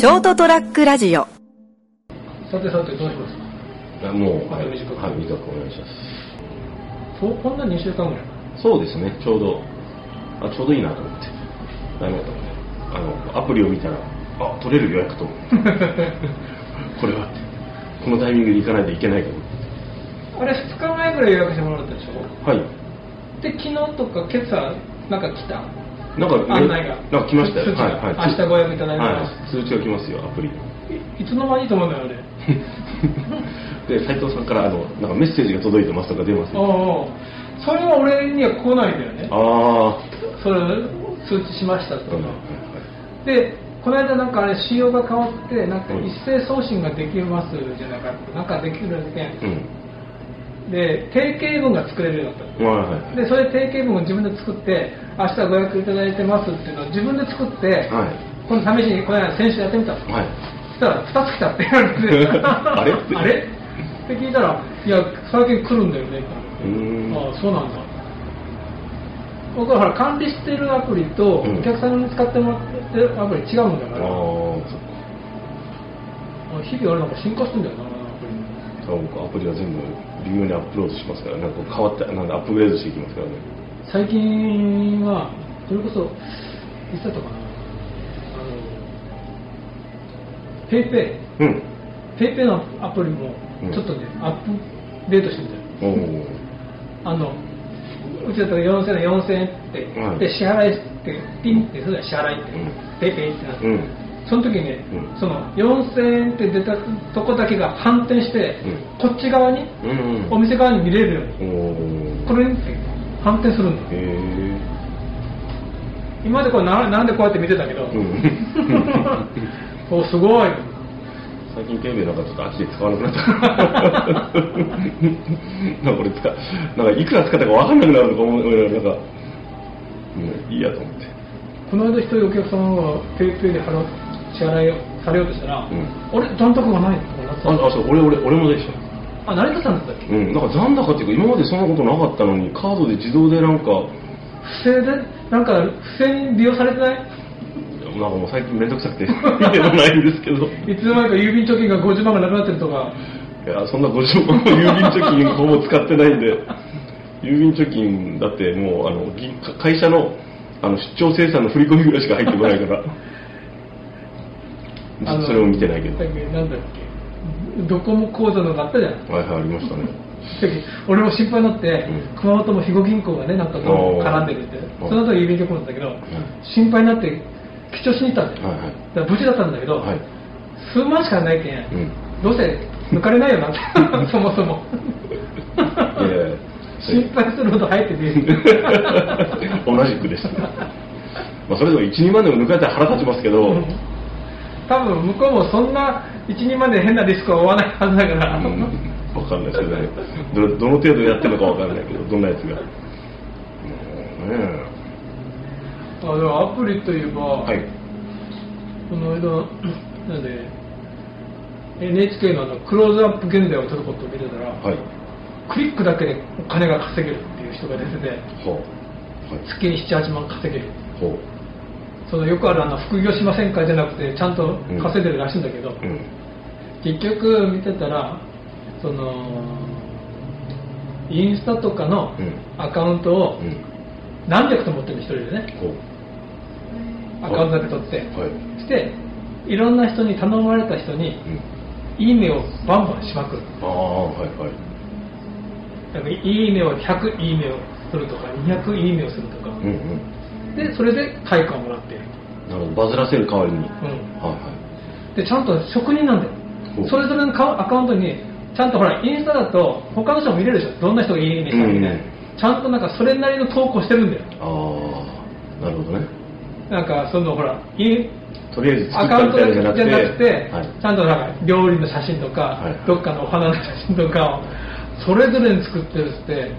ショートトラックラジオさてさてどうしますか？あもう、また短くはい、短くお願いします。そうこんな2週間ぐらいそうですね、ちょうど、あ、ちょうどいいなと思って。ダメだったので、あの、アプリを見たら、あ、取れる予約と。これはって。このタイミングで行かないといけないかあれ2日前ぐらい予約してもらったでしょ？と。はい。で昨日とか今朝なんか来た？なんか、ね案内が。なんか来ましたはい、はい。明日ご予約いただいてはます。い、通知が来ますよ、アプリ。いいつの間にと思うんだよねで、斉藤さんから、あの、なんかメッセージが届いてますとか出ますおうおう。それは俺には来ないんだよね。あそれ通知しましたあ、とかはいはい。でこの間なんかあれ仕様が変わってなんかうん。一斉送信ができますじゃなかった。なんかできるんではい。で定型文が作れるようになったうん。はいはい。でそれ定型文を自分で作って明日ご予約いただいてますっていうのを自分で作って、はいこの試しにこの間先週やってみたのそはい。したら2つ来たって言われて あれ？あれ？って聞いたらいや最近来るんだよねってうーん。ああそうなんだ僕は管理してるアプリとうんお客さんに使ってもらってるアプリ違うんだから、ああ、そっか。日々俺なんか進化してんだよなアプリ多分僕アプリは全部微妙にアップロードしますから、なんか変わって、なんかアップグレードしていきますからね。最近はそれこそいつだったかなあのペイペイうん。ペイペイのアプリもうんちょっとね、アップデートしてんだよ。あのうちだったら4000円4000円って、はいで支払いってピンってそれで支払いって、うんペイペイってなって、うん。その時にね、うんその4000円って出たとこだけが反転して、うんこっち側に、うん。お店側に見れるように。これに反転するんだ。今までこれななんでこうやって見てたけど、うん おすごい最近ペイペイなんかちょっとあっちで使わなくなった。なんかこれ使う、なんかいくら使ったかわかんなくなるのか思う、なんか、うん、いいやと思って。この間一人お客さんがペイペイで払う支払いをされようとしたら、ん。俺残高がないあ、あ、そう、俺、俺、俺もでした。あ成田さんだったっけ、うん、なんか残高っていうか、今までそんなことなかったのに、カードで自動でなんか、不正で？なんか不正に利用されてない？なんかもう最近めんどくさくて見てもないんですけど。いつの間にか郵便貯金が50万がなくなってるとか。いや、そんな50万郵便貯金ほぼ使ってないんで、郵便貯金だってもう、あの、銀会社の、あの、出張生産の振り込みぐらいしか入ってこないから、それを見てないけど。だっけなんだっけドコモ口座のがあったじゃん。はいはい、ありましたね。俺も心配になって、うん。熊本も肥後銀行がねなんか絡んでるって。その後郵便局なんだけど、心配になって記帳しに行ったんだよ、はいはい。だ無事だったんだけど、はい。数万しかないけん、うん。どうせ抜かれないよな。っ てそもそも。いやいや。心配するほど入ってて 同じくです。まあ、それでも1、2万でも抜かれたら腹立ちますけど、うん多分向こうもそんな一人まで変なリスクは負わないはずだから、わかんないですね。どどの程度やってるのかわかんないけど、どんなやつが。もうねあでもアプリといえば、はい。この間なんで NHK のあのクローズアップ現代を撮ることを見てたら、はい。クリックだけでお金が稼げるっていう人が出ててほう。はい。月に78万稼げるほう。そのよくあるあの副業しませんかじゃなくてちゃんと稼いでるらしいんだけど、うん。結局見てたらそのインスタとかのうんアカウントをうん。何百と持ってる一人でね。アカウントだけ取って、はい。していろんな人に頼まれた人にうん。いいねをバンバンしまくるああ、はいはい。いいねを100いいねをするとか200いいねをするとか、うんうん。でそれで対価をもらっているなるほど。バズらせる代わりに。うんはいはい。でちゃんと職人なんだよそれぞれのカアカウントにちゃんとほらインスタだと他の人も見れるでしょどんな人がいいねしたみたいな、うんちゃんとなんかそれなりの投稿してるんだよああ、なるほどね。なんかそのほらインとりあえずアカウントじゃなくて、はい。ちゃんとなんか料理の写真とか、はいどっかのお花の写真とかをそれぞれに作ってるって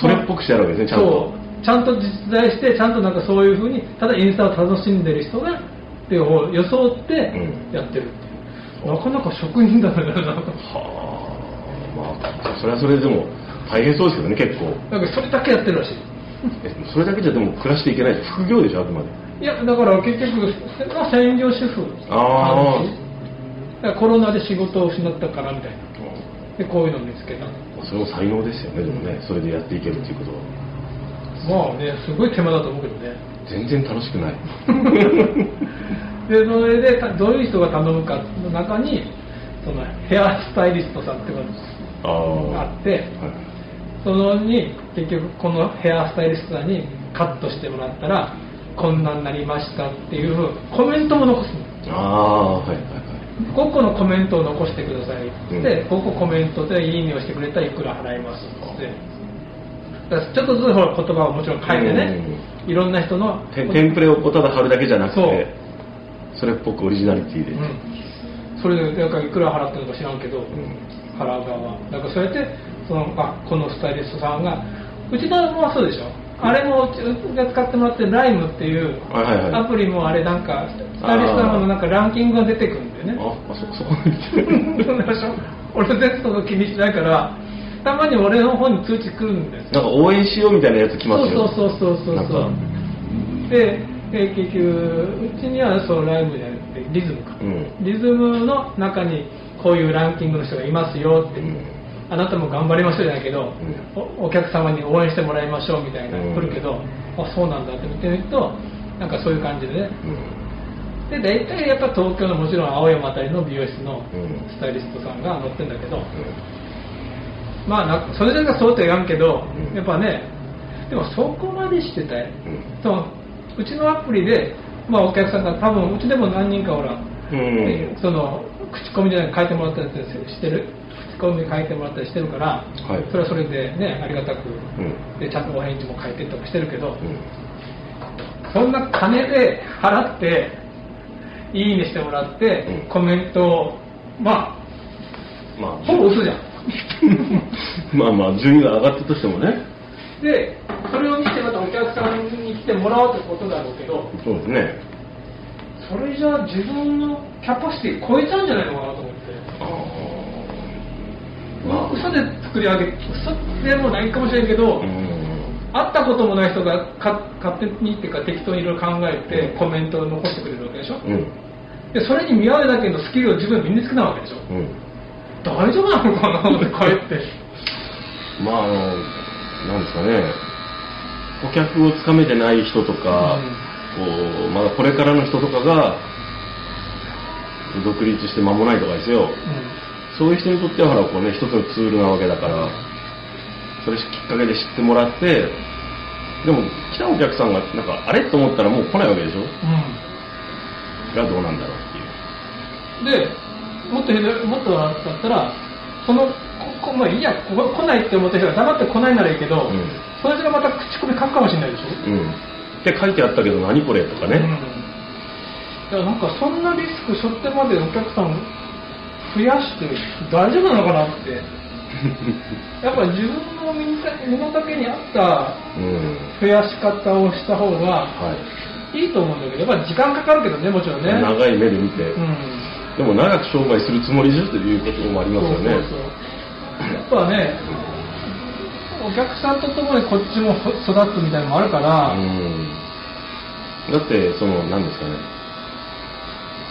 それっぽくしてやるわけですね、ちゃんと。ちゃんと実在してちゃんとなんかそういうふうにただインスタを楽しんでる人がっていう方を装ってうんやってるっていう、なかなか職人だなはあ、まあ、それはそれでも大変そうですけどね、結構。なんかそれだけやってるらしいえそれだけじゃでも暮らしていけない。副業でしょ、あくまで。いや、だから結局、まあ専業主婦あー感じだからコロナで仕事を失ったからみたいな。で、こういうのを見つけた。それも才能ですよねでもねそれでやっていけるっていうことはまあね、すごい手間だと思うけどね。全然楽しくない。で、それでたどういう人が頼むかの中に、そのヘアスタイリストさんっていうあのがあって、はいそのに結局このヘアスタイリストさんにカットしてもらったら、こんなになりましたっていうコメントも残すの。ああはいはいはい。5個のコメントを残してくださいって。う5個コメントでいいねをしてくれたらいくら払いますってちょっとずつほら言葉をもちろん書いてね、いろんな人のテテンプレをこうただ貼るだけじゃなくてそれっぽくオリジナリティで、うん、それでなんかいくら払ったのか知らんけど、ん。払う側。はだからそうやってそのあこのスタイリストさんがうちのもそうでしょ？あれもうちが使ってもらってるライムっていうアプリもあれなんかスタイリストさんのなんかランキングが出てくるんだよね。ああそそこ そうでしょ？俺全然その気にしないからたまに俺の方に通知来るんですよ。なんか応援しようみたいなやつ来ますよ。そうそうそうそうそう。でで結局うちにはそうライブじゃなくてリズムか、うん。リズムの中にこういうランキングの人がいますよって、うん。あなたも頑張りましょうじゃないけど、うおお客様に応援してもらいましょうみたいなうん来るけど、あそうなんだって見てみるとなんかそういう感じでね。うん。で大体やっぱ東京のもちろん青山あたりの美容室のうん。スタイリストさんが乗ってるんだけど、うまあなそれぞれがそうとは言わんけど、うん。やっぱねでもそこまでしてたい、ん。そのうちのアプリで、まあ、お客さんが多分うちでも何人かほら、うん。その口コミじゃない書いてもらったりしてる。口コミ書いてもらったりしてるから、はい。それはそれでねありがたく、うん。でちゃんとお返事も書いてとかしてるけど、うん。そんな金で払っていいねしてもらって、うん。コメントをままあ。ほぼ嘘じゃん まあまあ順位が上がったとしてもね。でそれを見てまたお客さんに来てもらおうってことだろうけどそうですね。それじゃあ自分のキャパシティ超えちゃうんじゃないのかなと思って。ああまあ嘘で作り上げ嘘でもないかもしれんけど、うん。会ったこともない人がか勝手にっていうか適当にいろいろ考えてコメントを残してくれるわけでしょ、うん。でそれに見合うだけのスキルを自分で身につけたわけでしょ？うん大丈夫なのかなって帰って。まああのなんですかね。顧客をつかめてない人とか、こうまだこれからの人とかが独立して間もないとかですよ。そういう人にとってはほらこうね一つのツールなわけだからそれきっかけで知ってもらってでも来たお客さんがなんかあれ？と思ったらもう来ないわけでしょ？うん、がどうなんだろうっていう。でもっとひどいもっとだったらそのここまあいいやここ来ないって思った人が黙って来ないならいいけど、ん。そいつがまた口コミ書くかもしれないでしょ、うん。って書いてあったけど何これとかね、うん、だからなんかそんなリスク背負ってまでお客さん増やして大丈夫なのかなって。やっぱ自分の身の丈に合ったうん。増やし方をした方がはい。いいと思うんだけどやっぱ時間かかるけどねもちろんね。長い目で見て、うんでも長く商売するつもりですということもありますよね。やっぱねお客さんとともにこっちも育つみたいなのもあるから、うん。だってその何ですかね。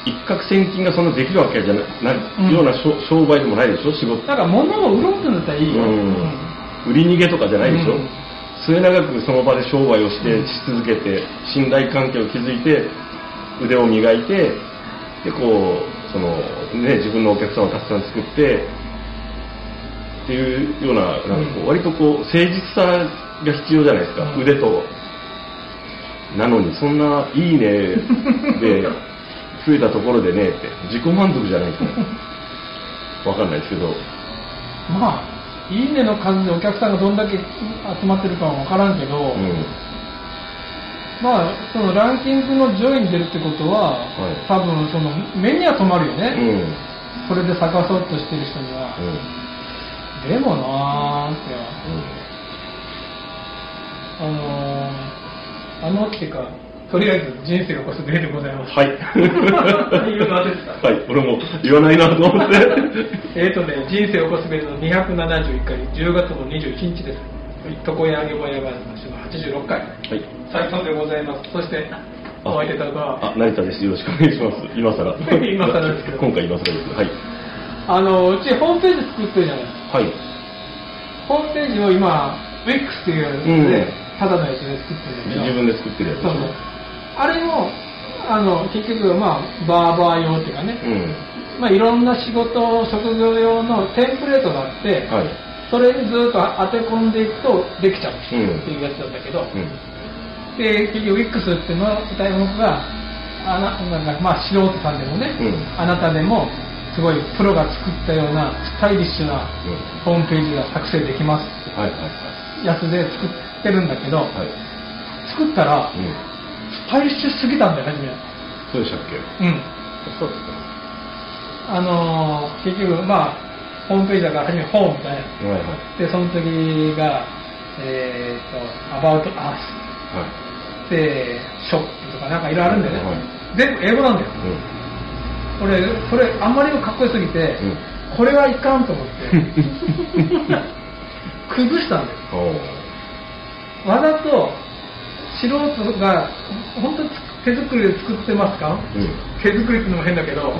一攫千金がそんなできるわけじゃなない、うん。ような商商売でもないでしょ仕事。なんか物を売ろうってんだったらいい。よ、うん。売り逃げとかじゃないでしょ、うん。末永くその場で商売をして、し続けて信頼関係を築いて腕を磨いてでこうその、ね、自分のお客さんをたくさん作ってっていうようななんかこううん。割とこう誠実さが必要じゃないですか、うん。腕と。なのにそんな「いいね」で 増えたところでねって自己満足じゃないですか。わかんないですけど。まあいいねの数でお客さんがどんだけ集まってるかは分からんけど、うんまあそのランキングの上位に出るってことは、い。多分その目には留まるよね、うん。うんそれで探そうとしてる人には、でもなーって。あのー、あのっていうかとりあえず人生を起こす例でございます。はい。いうのはですかはい、俺も言わないなと思って。えーとね、人生を起こすベルの271回、10月の21日です。床屋揚げ小屋話の86回、はい。斉藤でございます。そして、お相手あ、成田です。よろしくお願いします。今更。今更ですけど今回今更です。はい。あのうちホームページ作ってるじゃないはい。ホームページを今 Wix っていううんただのやつで作ってるんだけど自分で作ってるやつそうそうあれもあの結局まあバーバー用っていうかね、うん。まあ、いろんな仕事職業用のテンプレートがあって、はい。それにずっと当て込んでいくとできちゃうってうんいうやつなんだけど、うん。で結局 WIX っていうのは題目があななんかまあ素人さんでもね、うんあなたでもすごいプロが作ったようなスタイリッシュなホームページが作成できますうん。はいはいはい。やつで作ってるんだけど、はい。作ったらうん。スタイリッシュすぎたんだよ初めそうでしたっけ？うんそうですか。あのー結局まあホームページだから初め本みたいなはいはい。でその時がえっ、と「About Us」はい。で「ショップ」とかなんかいろいろあるんだよね、はい全部英語なんだようん。俺それあんまりにもかっこよすぎて、うんこれはいかんと思って 崩したんだよわざと素人が本当に手作りで作ってますか、うん。手作りってのも変だけど、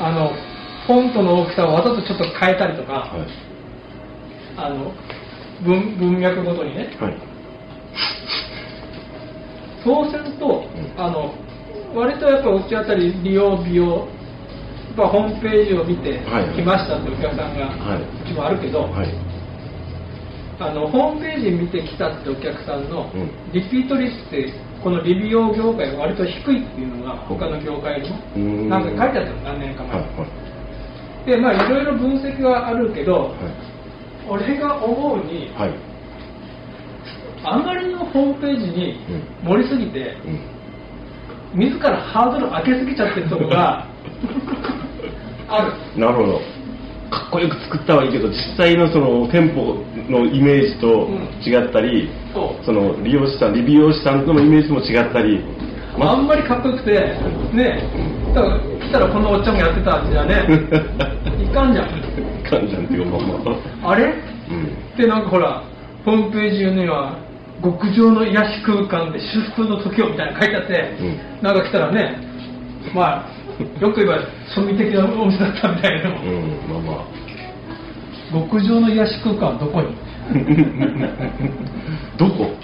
あのフォントの大きさをわざとちょっと変えたりとか、はい。あの文文脈ごとにねはい。そうすると、ん。あの割とやっぱうちあたり利用美容やっぱホームページを見て来ましたってお客さんがはうちもあるけど、はい。あのホームページ見てきたってお客さんのうん。リピート率ってこの理美容業界は割と低いっていうのが他の業界よりもなんか書いてあったの何年かはい。前、でまあいろいろ分析はあるけど、はい。俺が思うにあまりのホームページにうん。盛りすぎて、うん。自らハードル上げすぎちゃってるとこが ある。なるほど。かっこよく作ったはいいけど、実際のその店舗のイメージと違ったり、そう。その利用者さん、理美容師さんとのイメージも違ったり、あんまりかっこよくてねだから来たらこんなおっちゃんもやってたじゃね いかんじゃん。感じなんていうか、まあまあ。あれ？うん。でなんかほらホームページには極上の癒し空間で至福の時をみたいなの書いてあって、うん。なんか来たらねまあよく言えば庶民的なお店だったみたいなの、うん、まあま極上の癒し空間はどこに？あ。どこ？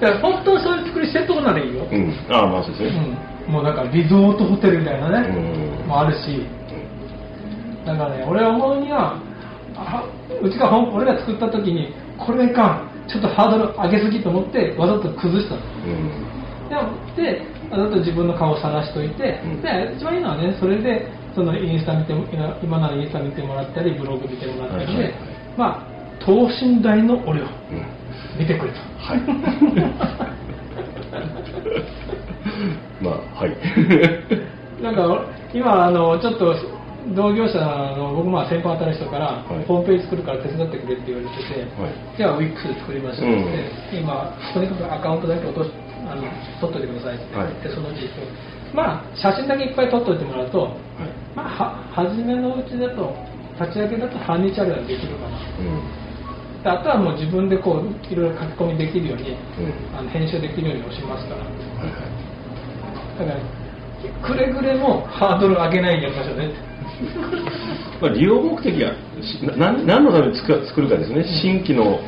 いや本当はそういう作りしてるとこならいいよ、うん。ああ、まあそうですね。うん、もうなんかリゾートホテルみたいなね、うん。もあるし。だからね俺は思うにはあうちが俺が作った時にこれはいかんちょっとハードル上げすぎと思ってわざと崩したのうん。でわざと自分の顔を探しといて、うんで一番いいのはねそれでそのインスタ見ても今今ならインスタ見てもらったりブログ見てもらったりで、はいはいはいまあ等身大の俺をうん。見てくれとはい。まあ、はい。なんか今あのちょっと同業者の僕まあ先輩当たる人から、はいホームページ作るから手伝ってくれって言われてて、はいじゃあ WIX で作りましょうって、今とにかくアカウントだけ落としあの取っといてくださいって、はいでそのうちまあ写真だけいっぱい撮っといてもらうと、はい。まあは初めのうちだと立ち上げだと半日あればできるかなうん。であとはもう自分でこういろいろ書き込みできるように、うん。あの編集できるように押しますから。だからくれぐれもハードル上げないでやりましょうねってまあ、利用目的は何何のために作る作るかですね、新規の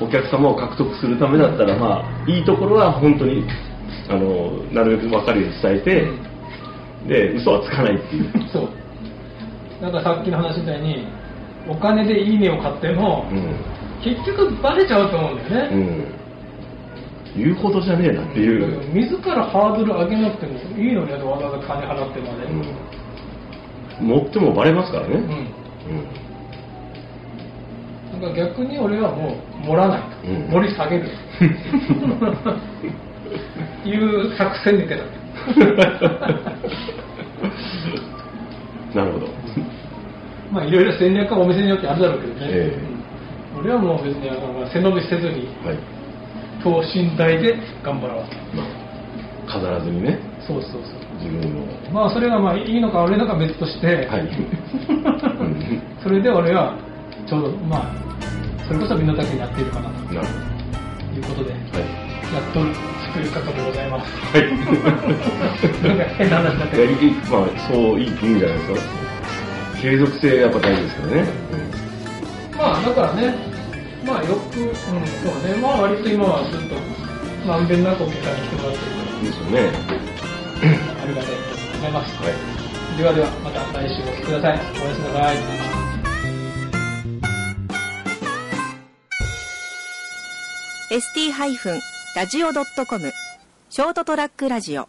お客様を獲得するためだったら、まあ、いいところは本当にあのなるべく分かるように伝えて、で嘘はつかないっていう、そう。なんかさっきの話みたいにお金でいいねを買っても、うん。結局バレちゃうと思うんだよね、うん、言うほどじゃねえなっていう、自らハードル上げなくてもいいのにわざわざ金払ってまで、うん、持ってもバレますからね、うん。うん。なんか逆に俺はもう盛らないと、うん。盛り下げる。いう作戦に出た。なるほど、まあいろいろ戦略はお店によってあるだろうけどね、ええ。うん俺はもう別にあの背伸びせずにはい。等身大で頑張ろうまあ、飾らずにね、そうそうそう。自分の、まあそれがまあいいのか悪いのか別として、はい、うん。それで俺はちょうどまあそれこそ身の丈にやっているかなと。なるいうことではい。やっと作る方でございます。はい。なんか変な話になってまあ、そういいいいんじゃないですか。継続性やっぱ大事ですからね。まあだからね、まあよく、うん、そうね、まあ割と今はずっとまんべんなくお客さんに来てもらってるいいですよね。ありがたいと思います。はい。ではでは、また来週お聞きください。おやすみなさい。ST-radio.com ショートトラックラジオ